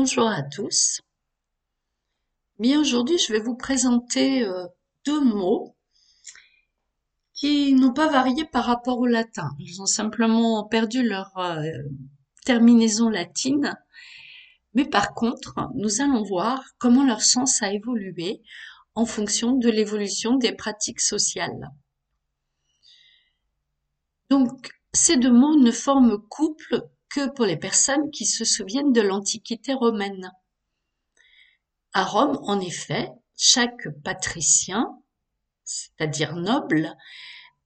Bonjour à tous. Bien aujourd'hui, je vais vous présenter euh, deux mots qui n'ont pas varié par rapport au latin. Ils ont simplement perdu leur euh, terminaison latine. Mais par contre, nous allons voir comment leur sens a évolué en fonction de l'évolution des pratiques sociales. Donc, ces deux mots ne forment couple que pour les personnes qui se souviennent de l'Antiquité romaine. À Rome, en effet, chaque patricien, c'est-à-dire noble,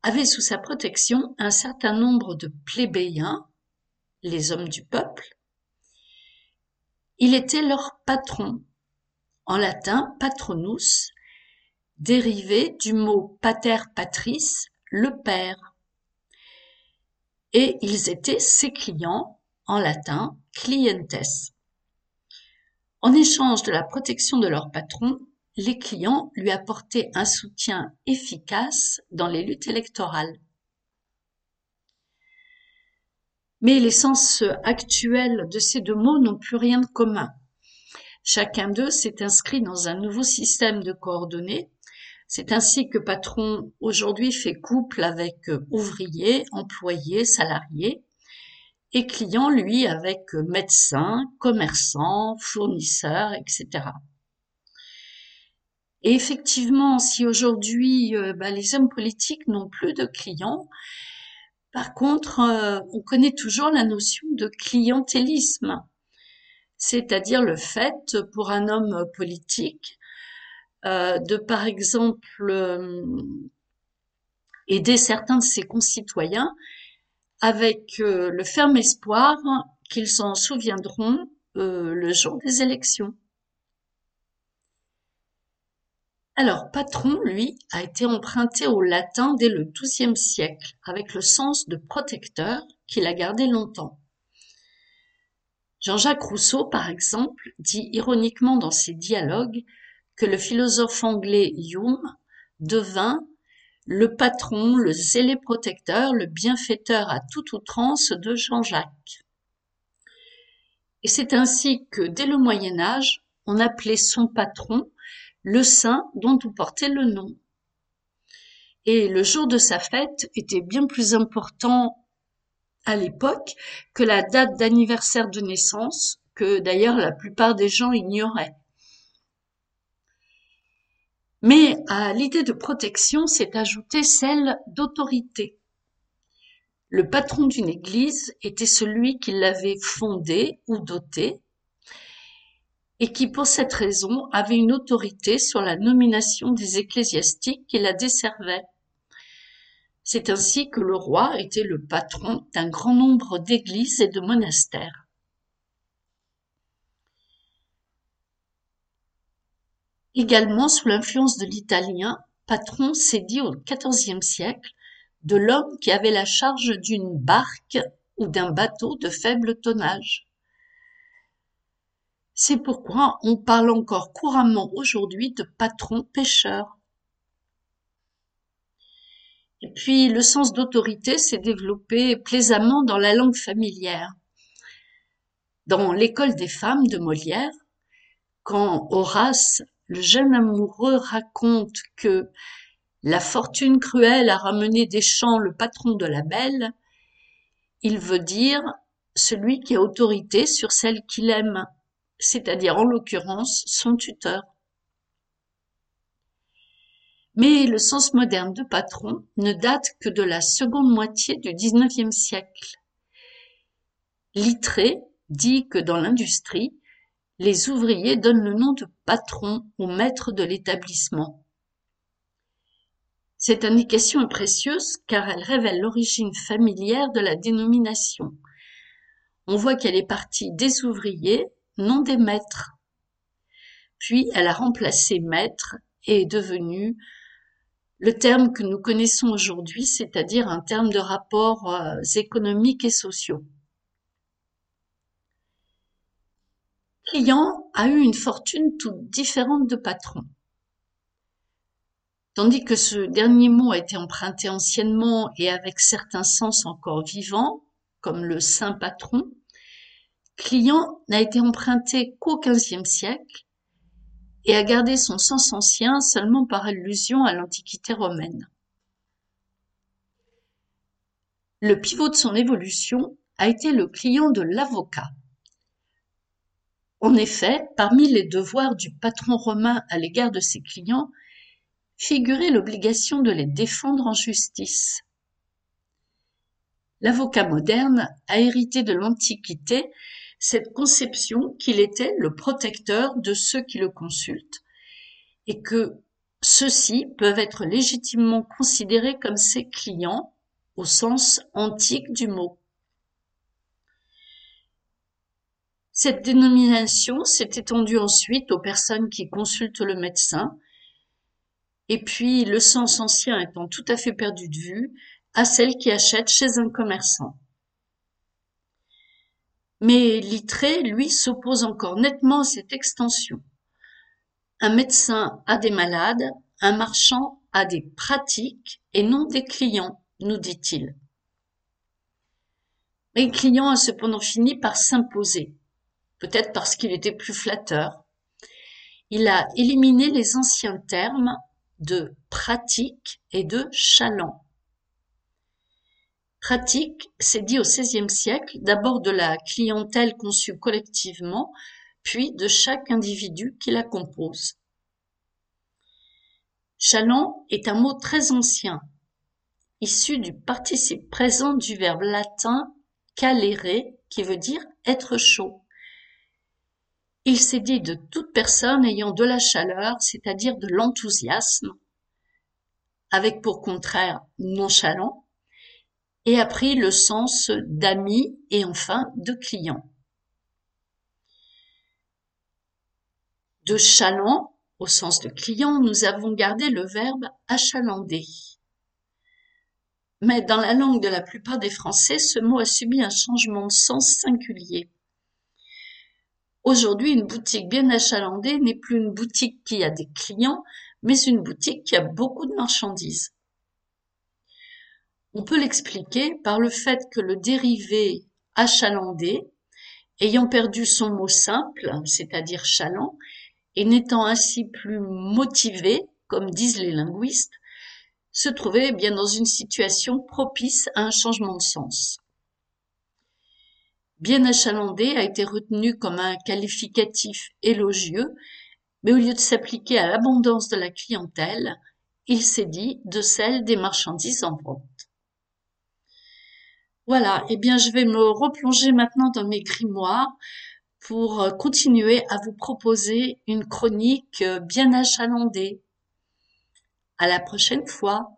avait sous sa protection un certain nombre de plébéiens, les hommes du peuple. Il était leur patron, en latin patronus, dérivé du mot pater patris, le père et ils étaient ses clients, en latin clientes. En échange de la protection de leur patron, les clients lui apportaient un soutien efficace dans les luttes électorales. Mais les sens actuels de ces deux mots n'ont plus rien de commun. Chacun d'eux s'est inscrit dans un nouveau système de coordonnées c'est ainsi que patron aujourd'hui fait couple avec ouvrier, employé, salarié, et client, lui, avec euh, médecin, commerçant, fournisseur, etc. Et effectivement, si aujourd'hui euh, bah, les hommes politiques n'ont plus de clients, par contre, on connaît toujours la notion de clientélisme, c'est-à-dire le fait pour un homme politique euh, de par exemple euh, aider certains de ses concitoyens avec euh, le ferme espoir qu'ils s'en souviendront le jour des élections. Alors, patron, lui, a été emprunté au latin dès le XIIe siècle, avec le sens de protecteur qu'il a gardé longtemps. Jean-Jacques Rousseau, par exemple, dit ironiquement dans ses dialogues que le philosophe anglais Hume devint le patron, le zélé protecteur, le bienfaiteur à toute outrance de Jean-Jacques. Et c'est ainsi que dès le Moyen Âge, on appelait son patron le saint dont on portait le nom. Et le jour de sa fête était bien plus important à l'époque que la date d'anniversaire de naissance, que d'ailleurs la plupart des gens ignoraient. Mais à l'idée de protection s'est ajoutée celle d'autorité. Le patron d'une église était celui qui l'avait fondée ou dotée, et qui pour cette raison avait une autorité sur la nomination des ecclésiastiques qui la desservaient. C'est ainsi que le roi était le patron d'un grand nombre d'églises et de monastères. Également sous l'influence de l'italien, Patron s'est dit au XIVe siècle de l'homme qui avait la charge d'une barque ou d'un bateau de faible tonnage. C'est pourquoi on parle encore couramment aujourd'hui de patron pêcheur. Et puis le sens d'autorité s'est développé plaisamment dans la langue familière. Dans l'école des femmes de Molière, quand Horace le jeune amoureux raconte que la fortune cruelle a ramené des champs le patron de la belle, il veut dire celui qui a autorité sur celle qu'il aime, c'est-à-dire en l'occurrence son tuteur. Mais le sens moderne de patron ne date que de la seconde moitié du XIXe siècle. Littré dit que dans l'industrie, les ouvriers donnent le nom de patron au maître de l'établissement. Cette indication est précieuse car elle révèle l'origine familière de la dénomination. On voit qu'elle est partie des ouvriers, non des maîtres. Puis elle a remplacé maître et est devenue le terme que nous connaissons aujourd'hui, c'est-à-dire un terme de rapports euh, économiques et sociaux. Client a eu une fortune toute différente de patron. Tandis que ce dernier mot a été emprunté anciennement et avec certains sens encore vivants, comme le saint patron, Client n'a été emprunté qu'au XVe siècle et a gardé son sens ancien seulement par allusion à l'Antiquité romaine. Le pivot de son évolution a été le client de l'avocat. En effet, parmi les devoirs du patron romain à l'égard de ses clients, figurait l'obligation de les défendre en justice. L'avocat moderne a hérité de l'Antiquité cette conception qu'il était le protecteur de ceux qui le consultent et que ceux-ci peuvent être légitimement considérés comme ses clients au sens antique du mot. Cette dénomination s'est étendue ensuite aux personnes qui consultent le médecin, et puis le sens ancien étant tout à fait perdu de vue, à celles qui achètent chez un commerçant. Mais Littré, lui, s'oppose encore nettement à cette extension. Un médecin a des malades, un marchand a des pratiques et non des clients nous dit-il. Mais le client a cependant fini par s'imposer, peut-être parce qu'il était plus flatteur. Il a éliminé les anciens termes de pratique et de chaland. Pratique, c'est dit au XVIe siècle, d'abord de la clientèle conçue collectivement, puis de chaque individu qui la compose. Chaland est un mot très ancien, issu du participe présent du verbe latin calere qui veut dire être chaud. Il s'est dit de toute personne ayant de la chaleur, c'est-à-dire de l'enthousiasme, avec pour contraire nonchalant, et a pris le sens d'ami et enfin de client. De chaland, au sens de client, nous avons gardé le verbe achalander mais dans la langue de la plupart des Français, ce mot a subi un changement de sens singulier. Aujourd'hui, une boutique bien achalandée n'est plus une boutique qui a des clients, mais une boutique qui a beaucoup de marchandises. On peut l'expliquer par le fait que le dérivé achalandé, ayant perdu son mot simple, c'est-à-dire chaland, et n'étant ainsi plus motivé, comme disent les linguistes, se trouvait bien dans une situation propice à un changement de sens. Bien achalandé a été retenu comme un qualificatif élogieux, mais au lieu de s'appliquer à l'abondance de la clientèle, il s'est dit de celle des marchandises en vente. Voilà, eh bien je vais me replonger maintenant dans mes grimoires pour continuer à vous proposer une chronique bien achalandée. À la prochaine fois.